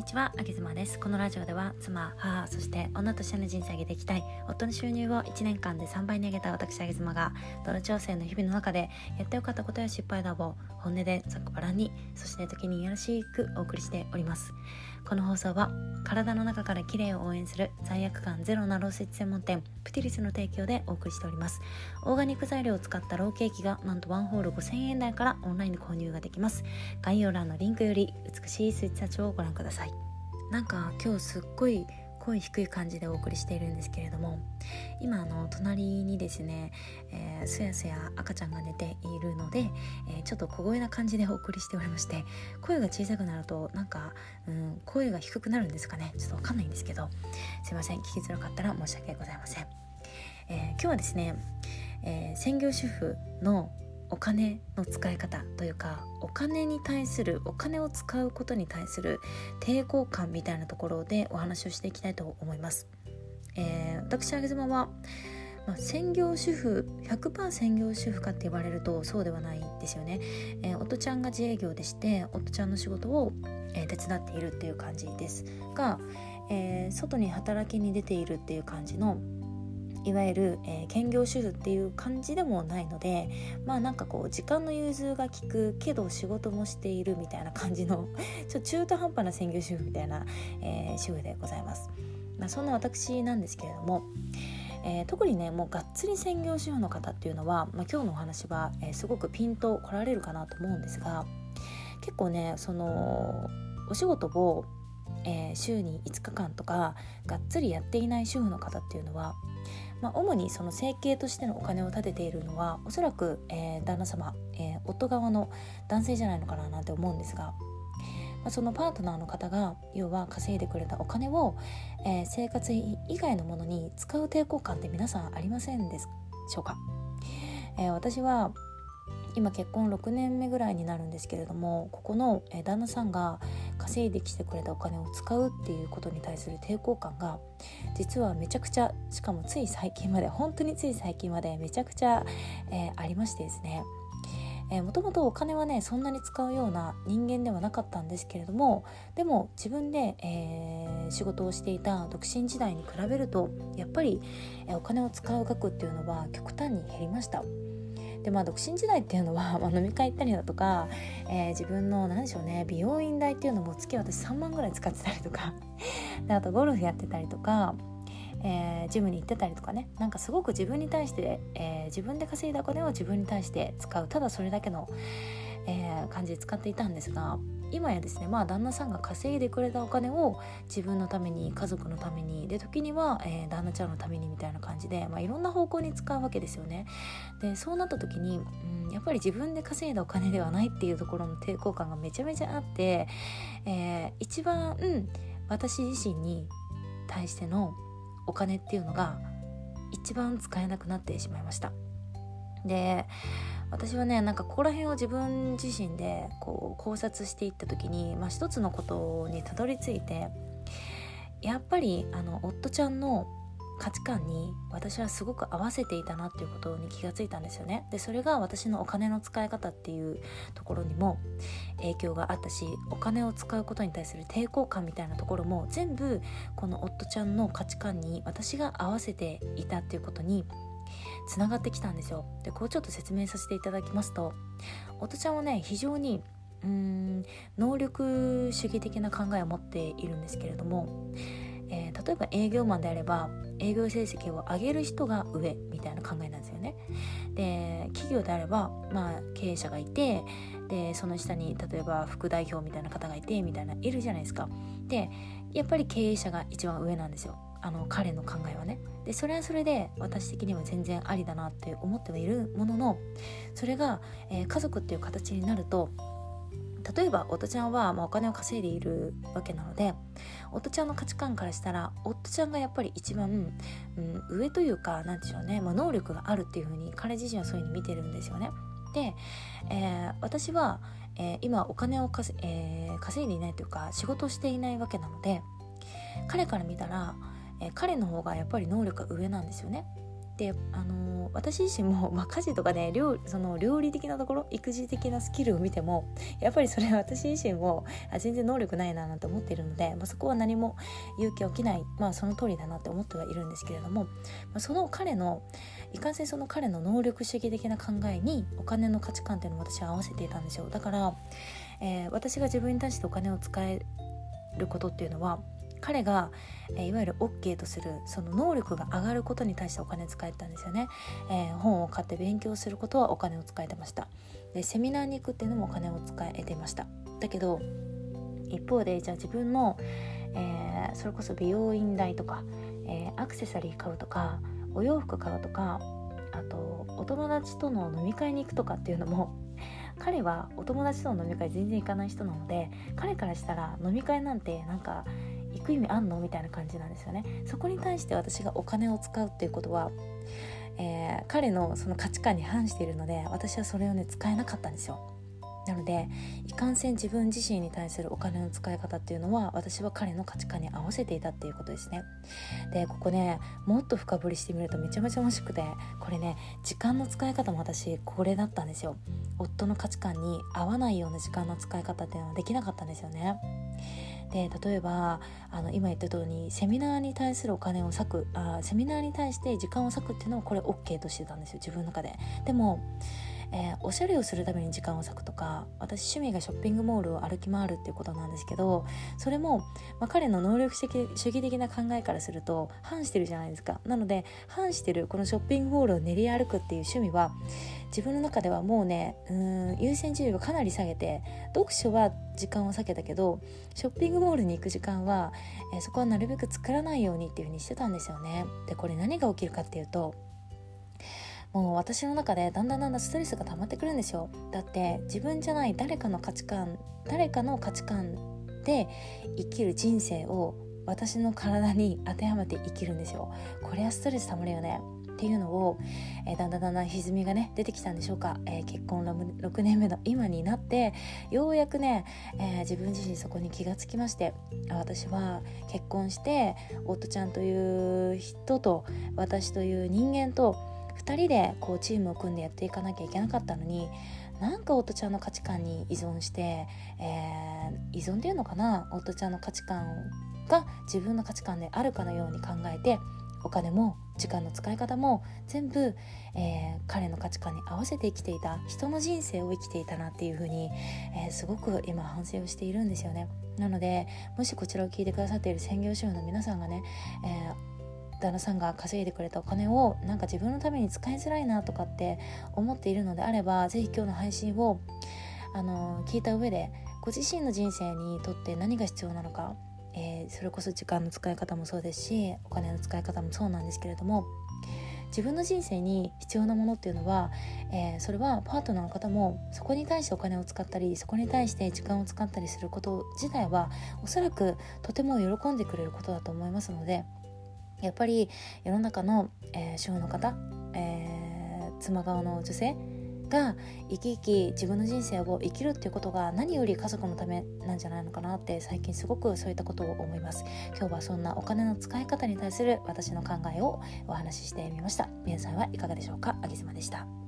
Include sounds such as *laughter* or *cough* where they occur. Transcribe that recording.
にちは、あげずまです。このラジオでは、妻、母、そして女としての人生を上げていきたい、夫の収入を1年間で3倍に上げた私、あげずまが、泥調整の日々の中で、やってよかったことや失敗談を、本音でざっくばらんに、そして時によろしくお送りしております。この放送は、体の中から綺麗を応援する罪悪感ゼロなロース専門店、プティリスの提供でお送りしております。オーガニック材料を使ったローケーキが、なんとワンホール5000円台からオンラインで購入ができます。概要欄のリンクより、美しいスイッチたちをご覧ください。なんか今日すっごい声低い感じでお送りしているんですけれども今あの隣にですね、えー、すやすや赤ちゃんが寝ているので、えー、ちょっと小声な感じでお送りしておりまして声が小さくなるとなんか、うん、声が低くなるんですかね。ちょっとわかんないんですけどすいません。聞きづらかったら申し訳ございません、えー、今日はですね、え専業主婦のお金の使い方というかお金に対するお金を使うことに対する抵抗感みたいなところでお話をしていきたいと思います。えー、私あげ妻は、まあ、専業主婦100%専業主婦かって言われるとそうではないですよね。えー、夫ちゃんが自営業でして夫ちゃんの仕事を、えー、手伝っているっていう感じですが、えー、外に働きに出ているっていう感じのいわゆる、えー、兼業主婦っていう感じでもないのでまあなんかこう時間の融通が利くけど仕事もしているみたいな感じの *laughs* ちょ中途半端な専業主婦みたいな、えー、主婦でございます。まあ、そんな私なんですけれども、えー、特にねもうがっつり専業主婦の方っていうのは、まあ、今日のお話は、えー、すごくピンと来られるかなと思うんですが結構ねそのお仕事をえー、週に5日間とかがっつりやっていない主婦の方っていうのはまあ、主にその生計としてのお金を立てているのはおそらく、えー、旦那様、えー、夫側の男性じゃないのかななんて思うんですが、まあ、そのパートナーの方が要は稼いでくれたお金を、えー、生活以外のものに使う抵抗感って皆さんありませんでしょうか、え私は今結婚6年目ぐらいになるんですけれどもここの旦那さんが稼いできてくれたお金を使うっていうことに対する抵抗感が実はめちゃくちゃしかもつい最近まで本当につい最近までめちゃくちゃ、えー、ありましてですねもともとお金はねそんなに使うような人間ではなかったんですけれどもでも自分で、えー、仕事をしていた独身時代に比べるとやっぱり、えー、お金を使う額っていうのは極端に減りました。でまあ独身時代っていうのは、*laughs* まあ、飲み会行ったりだとか、えー、自分の何でしょうね美容院代っていうのも月私3万ぐらい使ってたりとか *laughs* であとゴルフやってたりとかえー、ジムに行ってたりとかねなんかすごく自分に対して、えー、自分で稼いだお金を自分に対して使うただそれだけの、えー、感じで使っていたんですが今やですねまあ旦那さんが稼いでくれたお金を自分のために家族のためにで時には、えー、旦那ちゃんのためにみたいな感じで、まあ、いろんな方向に使うわけですよね。でそうなった時に、うん、やっぱり自分で稼いだお金ではないっていうところの抵抗感がめちゃめちゃあって、えー、一番、うん、私自身に対してのお金っていうのが一番使えなくなってしまいました。で私はねなんかここら辺を自分自身でこう考察していった時に、まあ、一つのことにたどり着いてやっぱりあの夫ちゃんの価値観に私はすごく合わせていたなっていうことに気がついたんですよね。でそれが私のお金の使い方っていうところにも影響があったしお金を使うことに対する抵抗感みたいなところも全部この夫ちゃんの価値観に私が合わせていたっていうことにつながってきたんですよ。でこうちょっと説明させていただきますと音ちゃんはね非常にうーん能力主義的な考えを持っているんですけれども、えー、例えば営業マンであれば営業成績を上げる人が上みたいな考えなんですよね。で企業であれば、まあ、経営者がいてでその下に例えば副代表みたいな方がいてみたいないるじゃないですか。でやっぱり経営者が一番上なんですよ。あの彼の考えはねでそれはそれで私的には全然ありだなって思ってはいるもののそれが、えー、家族っていう形になると例えば夫ちゃんは、まあ、お金を稼いでいるわけなので夫ちゃんの価値観からしたら夫ちゃんがやっぱり一番、うん、上というか何でしょうね、まあ、能力があるっていうふうに彼自身はそういうふうに見てるんですよね。で、えー、私は、えー、今お金を稼,、えー、稼いでいないというか仕事をしていないわけなので彼から見たらえ彼の方がやっぱり能力が上なんですよね。であの私自身も、*laughs* まあ、家事とかね料その料理的なところ育児的なスキルを見てもやっぱりそれは *laughs* 私自身もあ全然能力ないななんて思っているので、まあ、そこは何も勇気起きない、まあ、その通りだなって思ってはいるんですけれども、まあ、その彼のいかんせんその彼の能力主義的な考えにお金の価値観っていうのを私は合わせていたんですよだから、えー、私が自分に対してお金を使えることっていうのは彼が、え、いわゆる OK とするその能力が上がることに対してお金使えたんですよね、えー、本を買って勉強することはお金を使えてました。でセミナーに行くっていうのもお金を使えてました。だけど一方でじゃあ自分の、えー、それこそ美容院代とか、えアクセサリー買うとかお洋服買うとかあとお友達との飲み会に行くとかっていうのも *laughs* 彼はお友達との飲み会全然行かない人なので彼からしたら飲み会なんてなんか行く意味あんの？みたいな感じなんですよね。そこに対して私がお金を使うっていうことは、えー、彼のその価値観に反しているので私はそれをね使えなかったんですよ。なのでいかんせん自分自身に対するお金の使い方っていうのは私は彼の価値観に合わせていたっていうことですね。でここねもっと深掘りしてみるとめちゃめちゃ面白くてこれね時間の使い方も私これだったんですよ。夫の価値観に合わないような時間の使い方っていうのはできなかったんですよね。で例えばあの今言った通りセミナーに対するお金を割くあセミナーに対して時間を割くっていうのはこれ OK としてたんですよ自分の中で。でもえー、おしゃれをするために時間を割くとか私趣味がショッピングモールを歩き回るっていうことなんですけどそれも、まあ、彼の能力的主義的な考えからすると反してるじゃないですか。なので反してるこのショッピングモールを練り歩くっていう趣味は自分の中ではもうねうん優先順位をかなり下げて読書は時間を避けたけどショッピングモールに行く時間は、えー、そこはなるべく作らないようにっていう風にしてたんですよね。でこれ何が起きるかっていうともう私の中でだんだんだんだんストレスが溜まってくるんですよだって自分じゃない誰かの価値観誰かの価値観で生きる人生を私の体に当てはめて生きるんですよこれはストレス溜まるよね。っていうのを、えー、だんだんだんだん歪みがね出てきたんでしょうか、えー、結婚 6, 年目の今になってようやくね、えー、自分自身そこに気がつきまして私は結婚して夫ちゃんという人と私という人間と2人でこうチームを組んでやっていかなきゃいけなかったのになんか夫ちゃんの価値観に依存して、えー、依存っていうのかな？夫ちゃんの価値観が自分の価値観であるかのように考えてお金も時間の使い方も全部、えー、彼の価値観に合わせて生きていた人の人生を生きていたなっていうふうに、えー、すごく今反省をしているんですよね。なのでもしこちらを聞いてくださっている専業主婦の皆さんがね、えー旦那さんが稼いでくれたお金をなんか自分のために使いづらいなとかって思っているのであれば是非今日の配信をあの聞いた上でご自身の人生にとって何が必要なのか、えー、それこそ時間の使い方もそうですしお金の使い方もそうなんですけれども自分の人生に必要なものっていうのは、えー、それはパートナーの方もそこに対してお金を使ったりそこに対して時間を使ったりすること自体はおそらくとても喜んでくれることだと思いますのでやっぱり世の中の、えー、主婦の方、えー、妻側の女性が生き生き自分の人生を生きるっていうことが何より家族のためなんじゃないのかなって最近すごくそういったことを思います。今日はそんなお金の使い方に対する私の考えをお話ししてみました。皆さんはいかがでしょうか？あげずまでした。